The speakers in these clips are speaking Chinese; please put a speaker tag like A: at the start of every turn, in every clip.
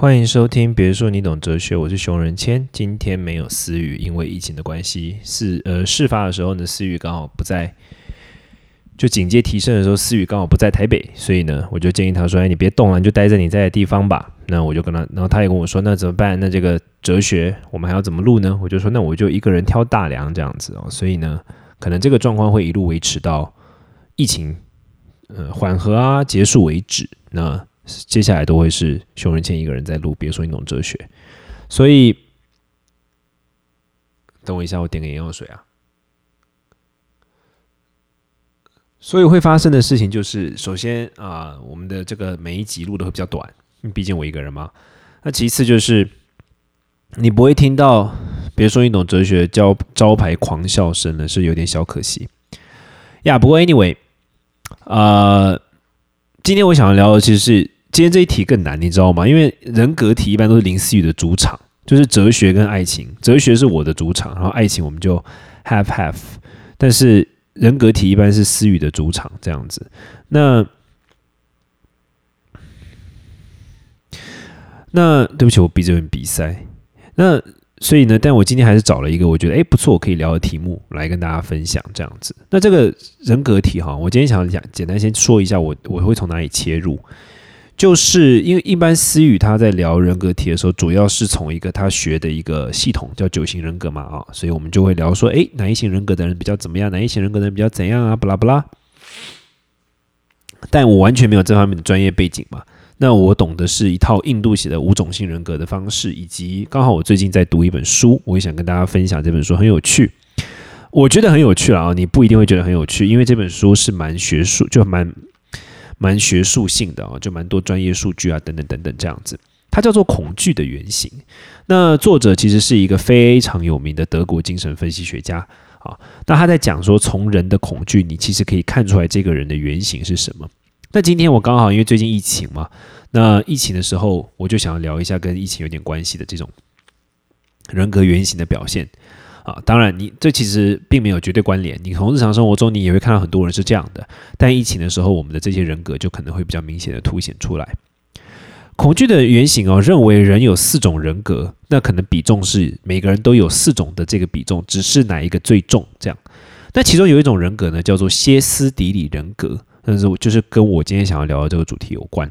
A: 欢迎收听，别说你懂哲学，我是熊仁谦。今天没有思雨，因为疫情的关系，是呃事发的时候呢，思雨刚好不在，就警戒提升的时候，思雨刚好不在台北，所以呢，我就建议他说：“哎，你别动了，你就待在你在的地方吧。”那我就跟他，然后他也跟我说：“那怎么办？那这个哲学我们还要怎么录呢？”我就说：“那我就一个人挑大梁这样子哦。”所以呢，可能这个状况会一路维持到疫情呃缓和啊结束为止。那接下来都会是熊仁谦一个人在录，别说你懂哲学，所以等我一下，我点个眼药水啊。所以会发生的事情就是，首先啊，我们的这个每一集录的会比较短，毕竟我一个人嘛。那其次就是，你不会听到别说你懂哲学招招牌狂笑声了，是有点小可惜呀。不过 anyway，呃，今天我想要聊的其实是。今天这一题更难，你知道吗？因为人格题一般都是林思雨的主场，就是哲学跟爱情。哲学是我的主场，然后爱情我们就 have have。但是人格题一般是思雨的主场，这样子。那那对不起，我逼着你比赛。那所以呢，但我今天还是找了一个我觉得哎不错我可以聊的题目来跟大家分享，这样子。那这个人格题哈，我今天想讲简单先说一下，我我会从哪里切入。就是因为一般思雨他在聊人格题的时候，主要是从一个他学的一个系统叫九型人格嘛啊，所以我们就会聊说，哎，哪一型人格的人比较怎么样，哪一型人格的人比较怎样啊，不拉不拉。但我完全没有这方面的专业背景嘛，那我懂的是一套印度写的五种性人格的方式，以及刚好我最近在读一本书，我也想跟大家分享这本书很有趣，我觉得很有趣啊，你不一定会觉得很有趣，因为这本书是蛮学术，就蛮。蛮学术性的啊，就蛮多专业数据啊，等等等等这样子。它叫做恐惧的原型。那作者其实是一个非常有名的德国精神分析学家啊。那他在讲说，从人的恐惧，你其实可以看出来这个人的原型是什么。那今天我刚好因为最近疫情嘛，那疫情的时候，我就想要聊一下跟疫情有点关系的这种人格原型的表现。啊，当然，你这其实并没有绝对关联。你从日常生活中，你也会看到很多人是这样的。但疫情的时候，我们的这些人格就可能会比较明显的凸显出来。恐惧的原型哦，认为人有四种人格，那可能比重是每个人都有四种的这个比重，只是哪一个最重这样。那其中有一种人格呢，叫做歇斯底里人格，但是就是跟我今天想要聊的这个主题有关。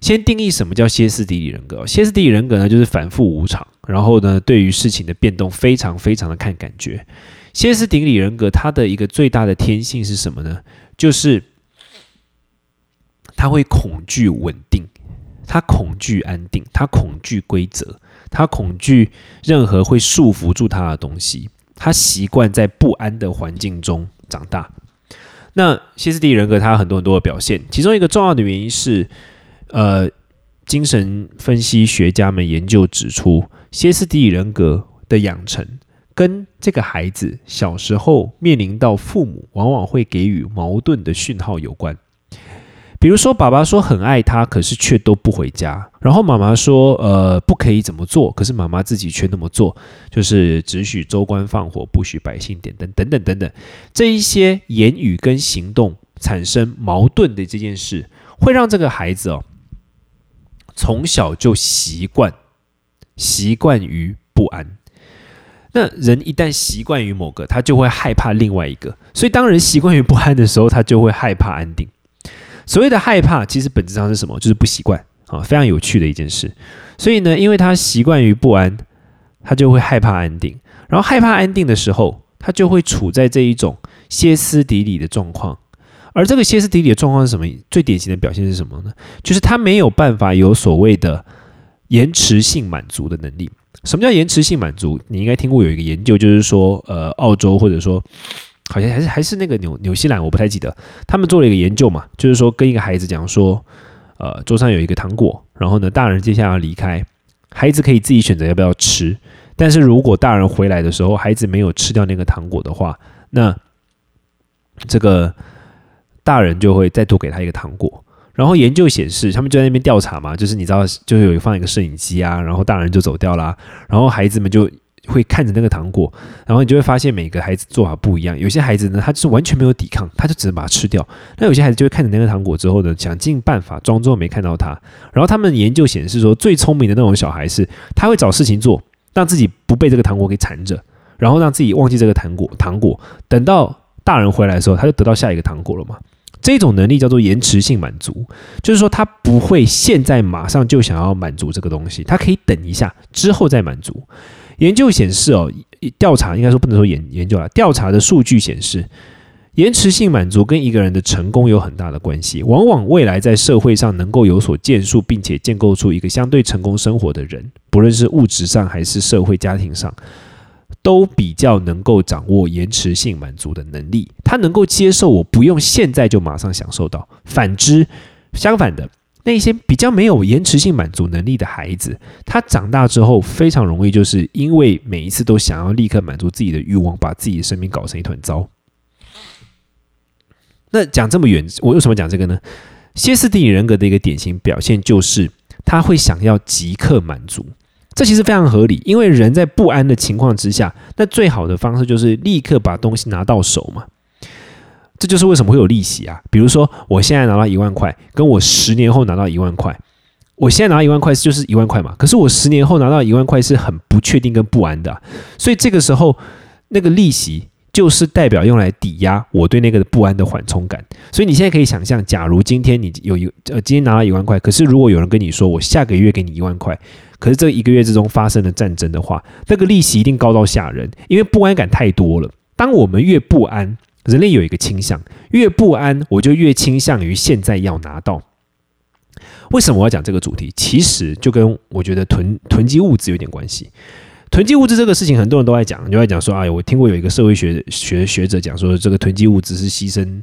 A: 先定义什么叫歇斯底里人格。歇斯底里人格呢，就是反复无常，然后呢，对于事情的变动非常非常的看感觉。歇斯底里人格它的一个最大的天性是什么呢？就是他会恐惧稳定，他恐惧安定，他恐惧规则，他恐惧任何会束缚住他的东西。他习惯在不安的环境中长大。那歇斯底里人格它有很多很多的表现，其中一个重要的原因是。呃，精神分析学家们研究指出，歇斯底里人格的养成跟这个孩子小时候面临到父母往往会给予矛盾的讯号有关。比如说，爸爸说很爱他，可是却都不回家；然后妈妈说，呃，不可以怎么做，可是妈妈自己却那么做，就是只许州官放火，不许百姓点灯，等等等等。这一些言语跟行动产生矛盾的这件事，会让这个孩子哦。从小就习惯习惯于不安，那人一旦习惯于某个，他就会害怕另外一个。所以，当人习惯于不安的时候，他就会害怕安定。所谓的害怕，其实本质上是什么？就是不习惯啊，非常有趣的一件事。所以呢，因为他习惯于不安，他就会害怕安定。然后害怕安定的时候，他就会处在这一种歇斯底里的状况。而这个歇斯底里的状况是什么？最典型的表现是什么呢？就是他没有办法有所谓的延迟性满足的能力。什么叫延迟性满足？你应该听过有一个研究，就是说，呃，澳洲或者说好像还是还是那个纽纽西兰，我不太记得，他们做了一个研究嘛，就是说跟一个孩子讲说，呃，桌上有一个糖果，然后呢，大人接下来要离开，孩子可以自己选择要不要吃，但是如果大人回来的时候，孩子没有吃掉那个糖果的话，那这个。大人就会再多给他一个糖果，然后研究显示，他们就在那边调查嘛，就是你知道，就有放一个摄影机啊，然后大人就走掉啦，然后孩子们就会看着那个糖果，然后你就会发现每个孩子做法不一样。有些孩子呢，他就是完全没有抵抗，他就只能把它吃掉；那有些孩子就会看着那个糖果之后呢，想尽办法装作没看到它。然后他们研究显示说，最聪明的那种小孩是，他会找事情做，让自己不被这个糖果给缠着，然后让自己忘记这个糖果。糖果等到大人回来的时候，他就得到下一个糖果了嘛。这种能力叫做延迟性满足，就是说他不会现在马上就想要满足这个东西，他可以等一下之后再满足。研究显示哦，调查应该说不能说研研究了，调查的数据显示，延迟性满足跟一个人的成功有很大的关系。往往未来在社会上能够有所建树，并且建构出一个相对成功生活的人，不论是物质上还是社会家庭上。都比较能够掌握延迟性满足的能力，他能够接受我不用现在就马上享受到。反之，相反的那些比较没有延迟性满足能力的孩子，他长大之后非常容易就是因为每一次都想要立刻满足自己的欲望，把自己的生命搞成一团糟。那讲这么远，我为什么讲这个呢？歇斯底里人格的一个典型表现就是他会想要即刻满足。这其实非常合理，因为人在不安的情况之下，那最好的方式就是立刻把东西拿到手嘛。这就是为什么会有利息啊。比如说，我现在拿到一万块，跟我十年后拿到一万块，我现在拿到一万块就是一万块嘛。可是我十年后拿到一万块是很不确定跟不安的，所以这个时候那个利息就是代表用来抵押我对那个不安的缓冲感。所以你现在可以想象，假如今天你有一呃今天拿到一万块，可是如果有人跟你说我下个月给你一万块。可是这一个月之中发生了战争的话，那个利息一定高到吓人，因为不安感太多了。当我们越不安，人类有一个倾向，越不安，我就越倾向于现在要拿到。为什么我要讲这个主题？其实就跟我觉得囤囤积物资有点关系。囤积物资这个事情，很多人都在讲，就在讲说，哎，我听过有一个社会学学学者讲说，这个囤积物资是牺牲，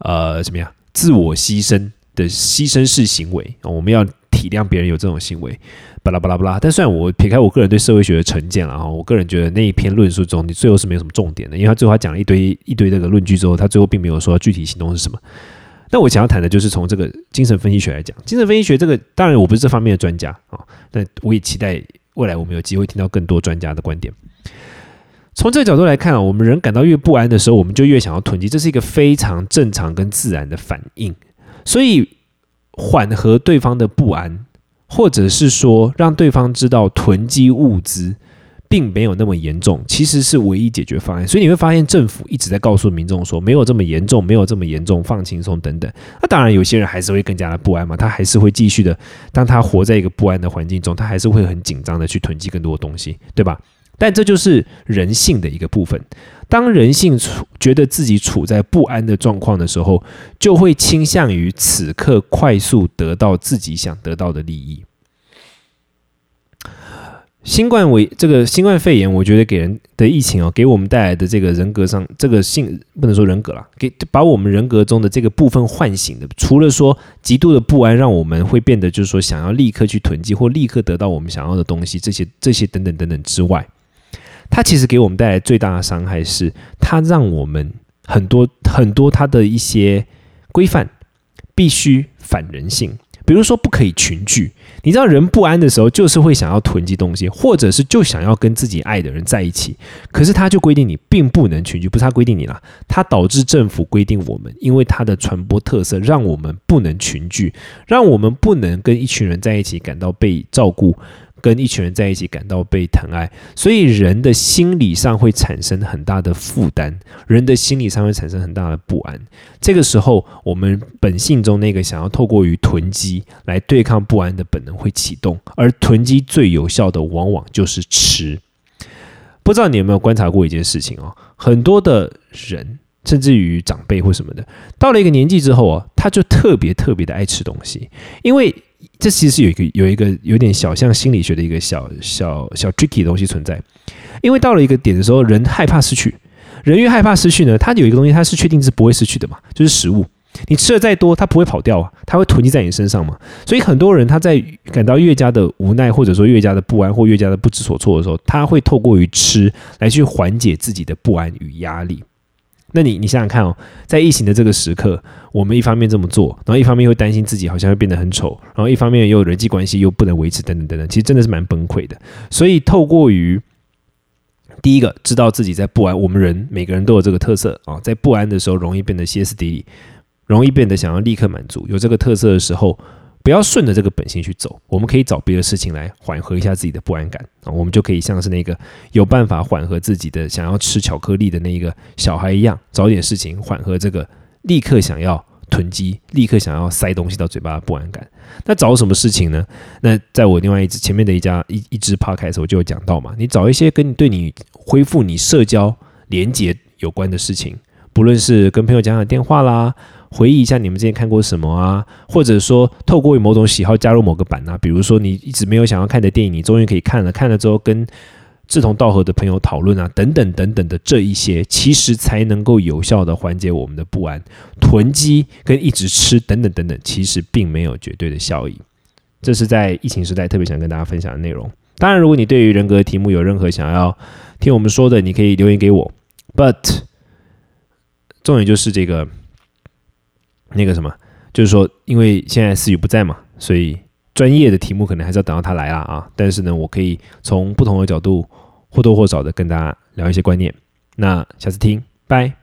A: 呃，怎么样，自我牺牲的牺牲式行为我们要体谅别人有这种行为。巴拉巴拉巴拉，但虽然我撇开我个人对社会学的成见了哈，我个人觉得那一篇论述中，你最后是没有什么重点的，因为他最后他讲了一堆一堆这个论据之后，他最后并没有说具体行动是什么。那我想要谈的就是从这个精神分析学来讲，精神分析学这个当然我不是这方面的专家啊，但我也期待未来我们有机会听到更多专家的观点。从这个角度来看啊，我们人感到越不安的时候，我们就越想要囤积，这是一个非常正常跟自然的反应，所以缓和对方的不安。或者是说，让对方知道囤积物资并没有那么严重，其实是唯一解决方案。所以你会发现，政府一直在告诉民众说，没有这么严重，没有这么严重，放轻松等等。那当然，有些人还是会更加的不安嘛，他还是会继续的，当他活在一个不安的环境中，他还是会很紧张的去囤积更多的东西，对吧？但这就是人性的一个部分。当人性处觉得自己处在不安的状况的时候，就会倾向于此刻快速得到自己想得到的利益。新冠为这个新冠肺炎，我觉得给人的疫情哦，给我们带来的这个人格上这个性不能说人格了，给把我们人格中的这个部分唤醒的，除了说极度的不安，让我们会变得就是说想要立刻去囤积或立刻得到我们想要的东西，这些这些等等等等之外。它其实给我们带来最大的伤害是，它让我们很多很多它的一些规范必须反人性。比如说，不可以群聚。你知道，人不安的时候，就是会想要囤积东西，或者是就想要跟自己爱的人在一起。可是他就规定你并不能群聚，不是他规定你啦，他导致政府规定我们，因为它的传播特色，让我们不能群聚，让我们不能跟一群人在一起感到被照顾。跟一群人在一起感到被疼爱，所以人的心理上会产生很大的负担，人的心理上会产生很大的不安。这个时候，我们本性中那个想要透过于囤积来对抗不安的本能会启动，而囤积最有效的往往就是吃。不知道你有没有观察过一件事情哦？很多的人，甚至于长辈或什么的，到了一个年纪之后啊，他就特别特别的爱吃东西，因为。这其实是有一个有一个有点小像心理学的一个小小小 tricky 的东西存在，因为到了一个点的时候，人害怕失去，人越害怕失去呢，他有一个东西，他是确定是不会失去的嘛，就是食物。你吃的再多，它不会跑掉啊，它会囤积在你身上嘛。所以很多人他在感到越加的无奈，或者说越加的不安，或越加的不知所措的时候，他会透过于吃来去缓解自己的不安与压力。那你你想想看哦，在疫情的这个时刻，我们一方面这么做，然后一方面又担心自己好像会变得很丑，然后一方面又人际关系又不能维持，等等等等，其实真的是蛮崩溃的。所以透过于第一个，知道自己在不安，我们人每个人都有这个特色啊，在不安的时候容易变得歇斯底里，容易变得想要立刻满足。有这个特色的时候，不要顺着这个本性去走，我们可以找别的事情来缓和一下自己的不安感啊，我们就可以像是那个有办法缓和自己的想要吃巧克力的那一个小孩一样，找点事情缓和这个立刻想要。囤积，立刻想要塞东西到嘴巴的不安感。那找什么事情呢？那在我另外一支前面的一家一一支 p o d c a s 我就有讲到嘛，你找一些跟你对你恢复你社交连接有关的事情，不论是跟朋友讲讲电话啦，回忆一下你们之前看过什么啊，或者说透过某种喜好加入某个版啊，比如说你一直没有想要看的电影，你终于可以看了，看了之后跟。志同道合的朋友讨论啊，等等等等的这一些，其实才能够有效的缓解我们的不安。囤积跟一直吃等等等等，其实并没有绝对的效益。这是在疫情时代特别想跟大家分享的内容。当然，如果你对于人格题目有任何想要听我们说的，你可以留言给我。But 重点就是这个那个什么，就是说，因为现在思雨不在嘛，所以。专业的题目可能还是要等到他来了啊，但是呢，我可以从不同的角度或多或少的跟大家聊一些观念。那下次听，拜。